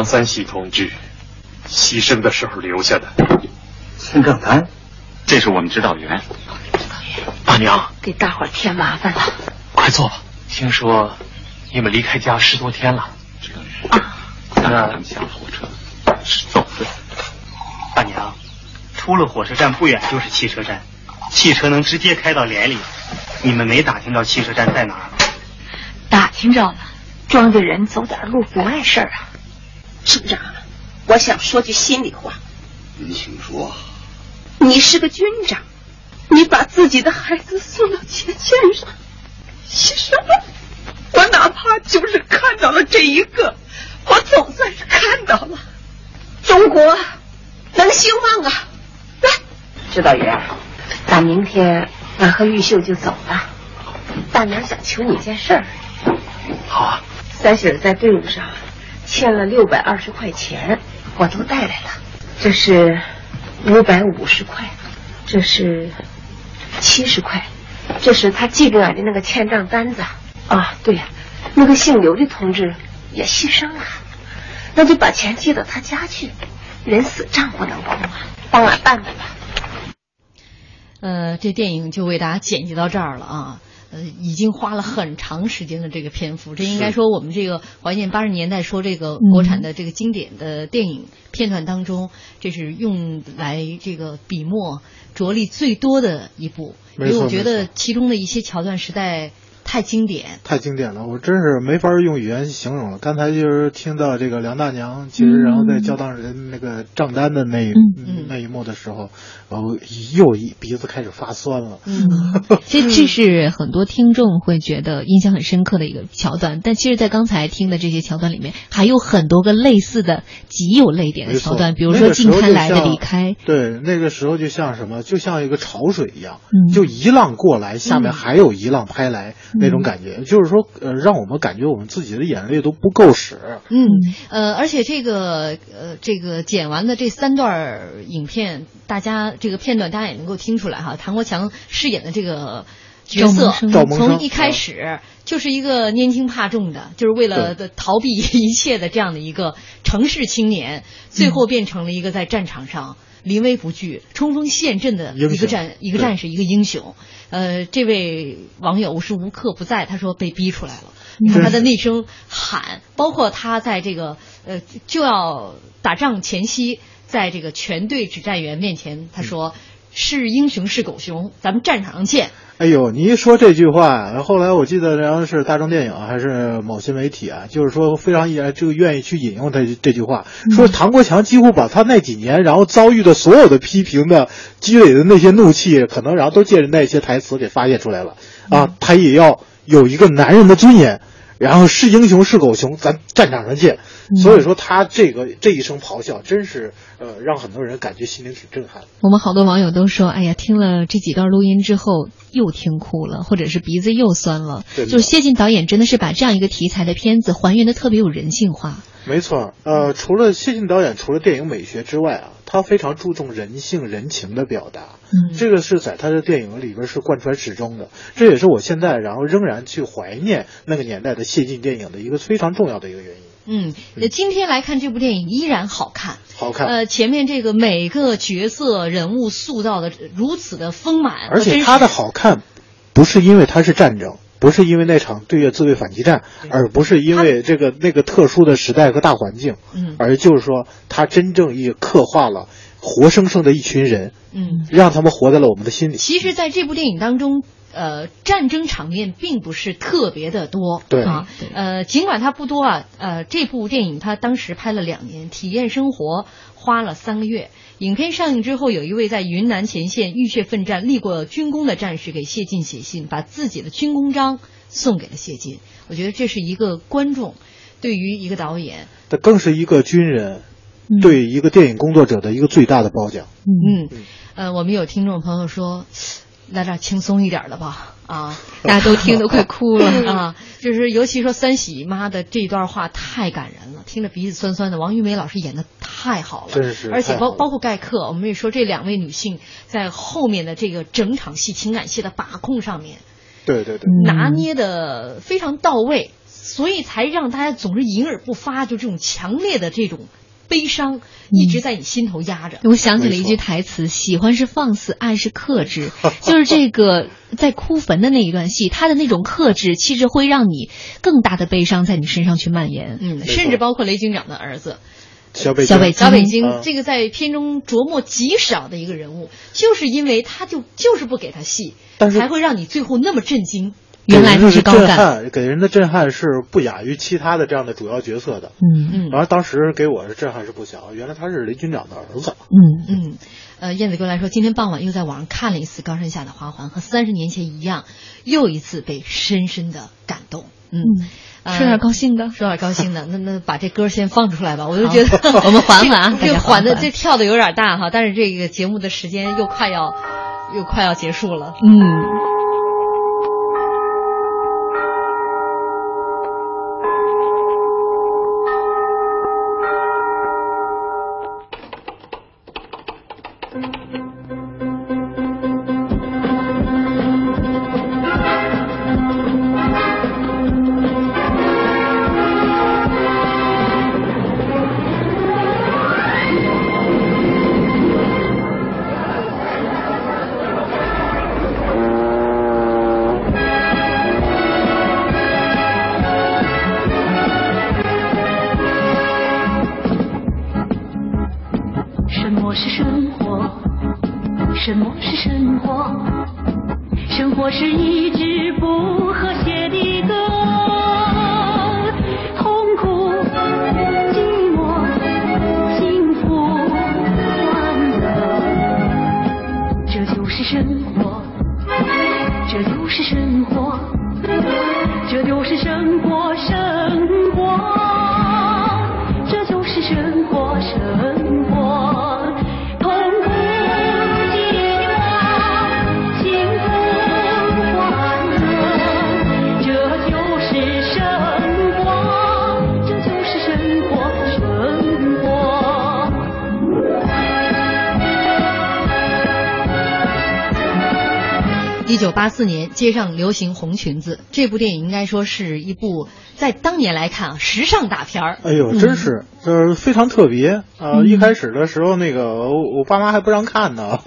三喜同志牺牲的时候留下的。陈正南，这是我们指导员。大娘，给大伙儿添麻烦了。快坐吧。听说你们离开家十多天了。啊，那下了火车是走的。大娘，出了火车站不远就是汽车站，汽车能直接开到连里。你们没打听到汽车站在哪儿？打听着了，庄稼人走点路不碍事儿啊。省长，我想说句心里话。您请说。你是个军长，你把自己的孩子送到前线上，牺牲了。我哪怕就是看到了这一个，我总算是看到了，中国能兴旺啊！来，指导员，打明天俺和玉秀就走了。大娘想求你件事儿。好啊。三喜儿在队伍上欠了六百二十块钱，我都带来了。这是五百五十块，这是七十块，这是他寄给俺的那个欠账单子。啊，对呀、那个姓刘的同志也牺牲了，那就把钱寄到他家去。人死账不能空啊，帮俺办办吧。呃，这电影就为大家剪辑到这儿了啊。呃，已经花了很长时间的这个篇幅，这应该说我们这个怀念八十年代说这个国产的这个经典的电影片段当中，这是用来这个笔墨着力最多的一部，因为我觉得其中的一些桥段实在太经典，太经典了，我真是没法用语言形容了。刚才就是听到这个梁大娘，其实然后在交当人那个账单的那一、嗯、那一幕的时候，然后又一鼻子开始发酸了。嗯，<laughs> 这这是很多听众会觉得印象很深刻的一个桥段，但其实，在刚才听的这些桥段里面，还有很多个类似的极有泪点的桥段，比如说近开来的离开。对，那个时候就像什么，就像一个潮水一样，嗯、就一浪过来，下面还有一浪拍来。那种感觉，就是说，呃，让我们感觉我们自己的眼泪都不够使。嗯，呃，而且这个，呃，这个剪完的这三段影片，大家这个片段大家也能够听出来哈，唐国强饰演的这个角色，从一开始就是一个拈轻怕重的，就是为了逃避一切的这样的一个城市青年，最后变成了一个在战场上。临危不惧、冲锋陷阵的一个战一个战士，一个英雄。呃，这位网友无时无刻不在，他说被逼出来了。你看他的那声喊，包括他在这个呃就要打仗前夕，在这个全队指战员面前，他说：“是英雄是狗熊，咱们战场上见。”哎呦，你一说这句话，后来我记得然后是大众电影还是某些媒体啊，就是说非常这个愿意去引用他这句话，说唐国强几乎把他那几年然后遭遇的所有的批评的积累的那些怒气，可能然后都借着那些台词给发泄出来了啊，他也要有一个男人的尊严。然后是英雄是狗熊，咱战场上见。所以说他这个这一声咆哮，真是呃让很多人感觉心灵挺震撼。我们好多网友都说，哎呀，听了这几段录音之后又听哭了，或者是鼻子又酸了。就是谢晋导演真的是把这样一个题材的片子还原的特别有人性化。没错，呃，除了谢晋导演，除了电影美学之外啊，他非常注重人性人情的表达，嗯，这个是在他的电影里边是贯穿始终的，这也是我现在然后仍然去怀念那个年代的谢晋电影的一个非常重要的一个原因。嗯，那今天来看这部电影依然好看，好看。呃，前面这个每个角色人物塑造的如此的丰满，而且它的好看，不是因为它是战争。不是因为那场对越自卫反击战，而不是因为这个那个特殊的时代和大环境，嗯，而就是说，它真正也刻画了活生生的一群人，嗯，让他们活在了我们的心里。其实，在这部电影当中，呃，战争场面并不是特别的多，对啊，呃，尽管它不多啊，呃，这部电影它当时拍了两年，体验生活花了三个月。影片上映之后，有一位在云南前线浴血奋战、立过军功的战士给谢晋写信，把自己的军功章送给了谢晋。我觉得这是一个观众对于一个导演，这更是一个军人对一个电影工作者的一个最大的褒奖。嗯，呃，我们有听众朋友说，来点轻松一点的吧。啊，<laughs> 大家都听得快哭了 <laughs> 啊！就是尤其说三喜妈的这段话太感人了，听着鼻子酸酸的。王玉梅老师演的太好了，真是，而且包包括盖克，我们也说这两位女性在后面的这个整场戏情感戏的把控上面，对对对，拿捏的非常到位，所以才让大家总是隐而不发，就这种强烈的这种。悲伤一直在你心头压着。我想起了一句台词：“喜欢是放肆，爱是克制。<laughs> ”就是这个在哭坟的那一段戏，他的那种克制，其实会让你更大的悲伤在你身上去蔓延。嗯，甚至包括雷警长的儿子小北小北小北京，这个在片中琢磨极少的一个人物，就是因为他就就是不给他戏，才会让你最后那么震惊。原来他是高干，给人的震撼是不亚于其他的这样的主要角色的。嗯嗯。然后当时给我的震撼是不小，原来他是雷军长的儿子。嗯嗯。呃，燕子哥来说，今天傍晚又在网上看了一次《高山下的花环》，和三十年前一样，又一次被深深的感动。嗯，说点高兴的，说点高兴的。那那把这歌先放出来吧，我就觉得 <laughs> 我们缓缓啊，<laughs> 这缓的这跳的有点大哈，但是这个节目的时间又快要又快要结束了。嗯。八四年，街上流行红裙子。这部电影应该说是一部在当年来看啊，时尚大片儿。哎呦，真是，就是非常特别啊！一开始的时候，那个我我爸妈还不让看呢，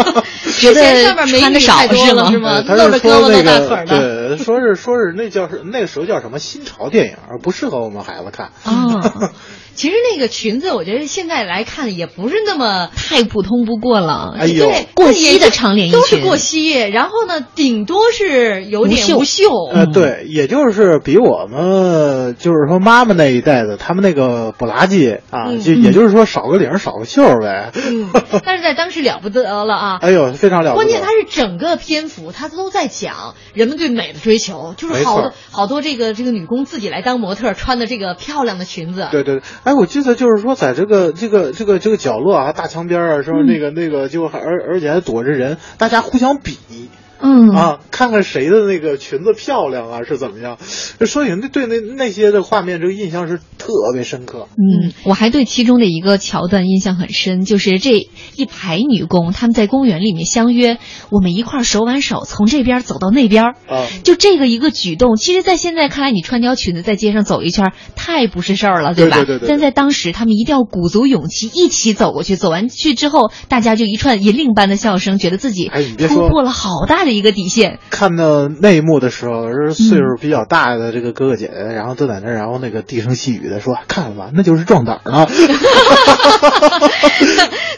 <laughs> 觉得上面美女太多了是吗？露着胳膊露大腿。对，说是说是那叫是那个时候叫什么新潮电影，不适合我们孩子看。啊。<laughs> 其实那个裙子，我觉得现在来看也不是那么太普通不过了。哎呦，过膝的长连衣裙都是过膝，然后呢，顶多是有点无袖。呃，对，也就是比我们就是说妈妈那一代的，他们那个不拉吉啊，就也就是说少个领少个袖呗。嗯，<laughs> 但是在当时了不得了啊！哎呦，非常了不得。关键它是整个篇幅，它都在讲人们对美的追求，就是好多好多这个这个女工自己来当模特，穿的这个漂亮的裙子。对对。哎，我记得就是说，在这个这个这个这个角落啊，大墙边啊，是吧？那个那个，就而而且还躲着人，大家互相比嗯啊，看看谁的那个裙子漂亮啊，是怎么样？所以那对那那些的画面，这个印象是特别深刻。嗯，我还对其中的一个桥段印象很深，就是这一排女工，她们在公园里面相约，我们一块儿手挽手从这边走到那边儿。啊，就这个一个举动，其实，在现在看来，你穿条裙子在街上走一圈，太不是事儿了，吧？对对对对但在当时，他们一定要鼓足勇气，一起走过去。走完去之后，大家就一串银铃般的笑声，觉得自己突破了好大的一个底线。看到那一幕的时候，是岁数比较大的这个哥哥姐姐，然后都在那儿，然后那个低声细语的说：“看了吧，那就是壮胆儿呢。<laughs>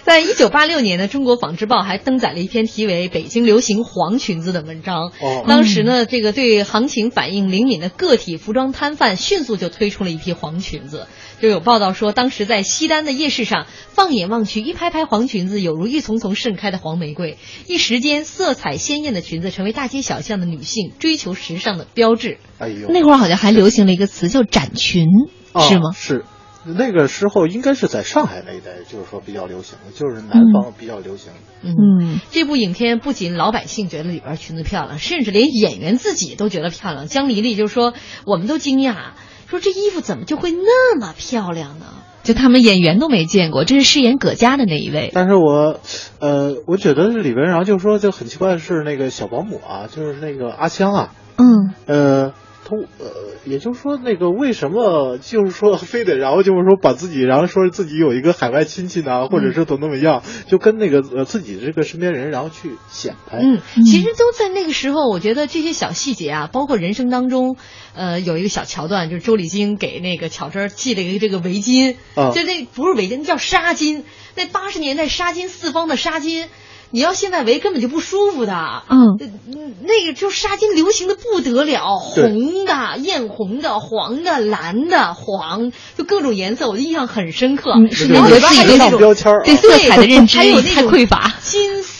在一九八六年呢，中国纺织报还登载了一篇题为《北京流行黄裙子》的文章。哦当时呢，这个对行情反应灵敏的个体服装摊贩迅速就推出了一批黄裙子。就有报道说，当时在西单的夜市上，放眼望去，一排排黄裙子有如一丛丛盛开的黄玫瑰。一时间，色彩鲜艳的裙子成为大街小巷的女性追求时尚的标志。哎呦，那会儿好像还流行了一个词叫展裙，哦是吗？是，那个时候应该是在上海那一带，就是说比较流行的，就是南方比较流行。嗯，这部影片不仅老百姓觉得里边裙子漂亮，甚至连演员自己都觉得漂亮。江黎丽就说：“我们都惊讶，说这衣服怎么就会那么漂亮呢？”就他们演员都没见过，这是饰演葛家的那一位。但是我，呃，我觉得里边，然后就说就很奇怪的是那个小保姆啊，就是那个阿香啊，嗯，呃，他呃，也就是说那个为什么就是说非得然后就是说把自己然后说自己有一个海外亲戚呢，或者是怎么怎么样，就跟那个呃自己这个身边人然后去显摆。嗯，其实都在那个时候，我觉得这些小细节啊，包括人生当中，呃，有一个小桥段，就是周丽晶给那个巧珍系了一个这个围巾，啊就那不是围巾，那叫纱巾。那八十年代纱巾四方的纱巾，你要现在围根本就不舒服的。嗯嗯，那个就纱巾流行的不得了，红的、艳红的、黄的、蓝的、黄，就各种颜色，我的印象很深刻。嗯是然后里边还有那种标签啊对色彩的认知还有那太种匮乏金丝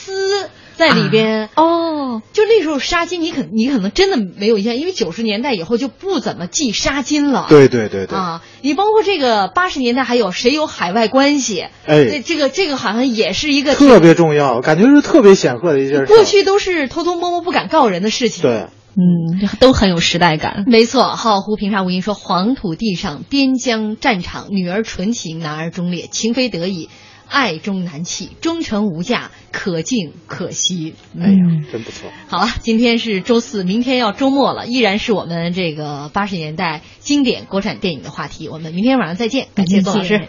在里边。哦，就那时候纱巾，你可你可能真的没有印象，因为九十年代以后就不怎么系纱巾了。对对对对，啊，你包括这个八十年代还有谁有海外关系？哎这这个这个好像也是一个特别重要，感觉是特别显赫的一件事。过去都是偷偷摸摸不敢告人的事情。对。嗯，都很有时代感。没错，浩湖平沙无垠说：“黄土地上，边疆战场，女儿纯情，男儿忠烈，情非得已，爱中难弃，忠诚无价，可敬可惜。”哎呀，真不错。好了，今天是周四，明天要周末了，依然是我们这个八十年代经典国产电影的话题。我们明天晚上再见，感谢宋老师。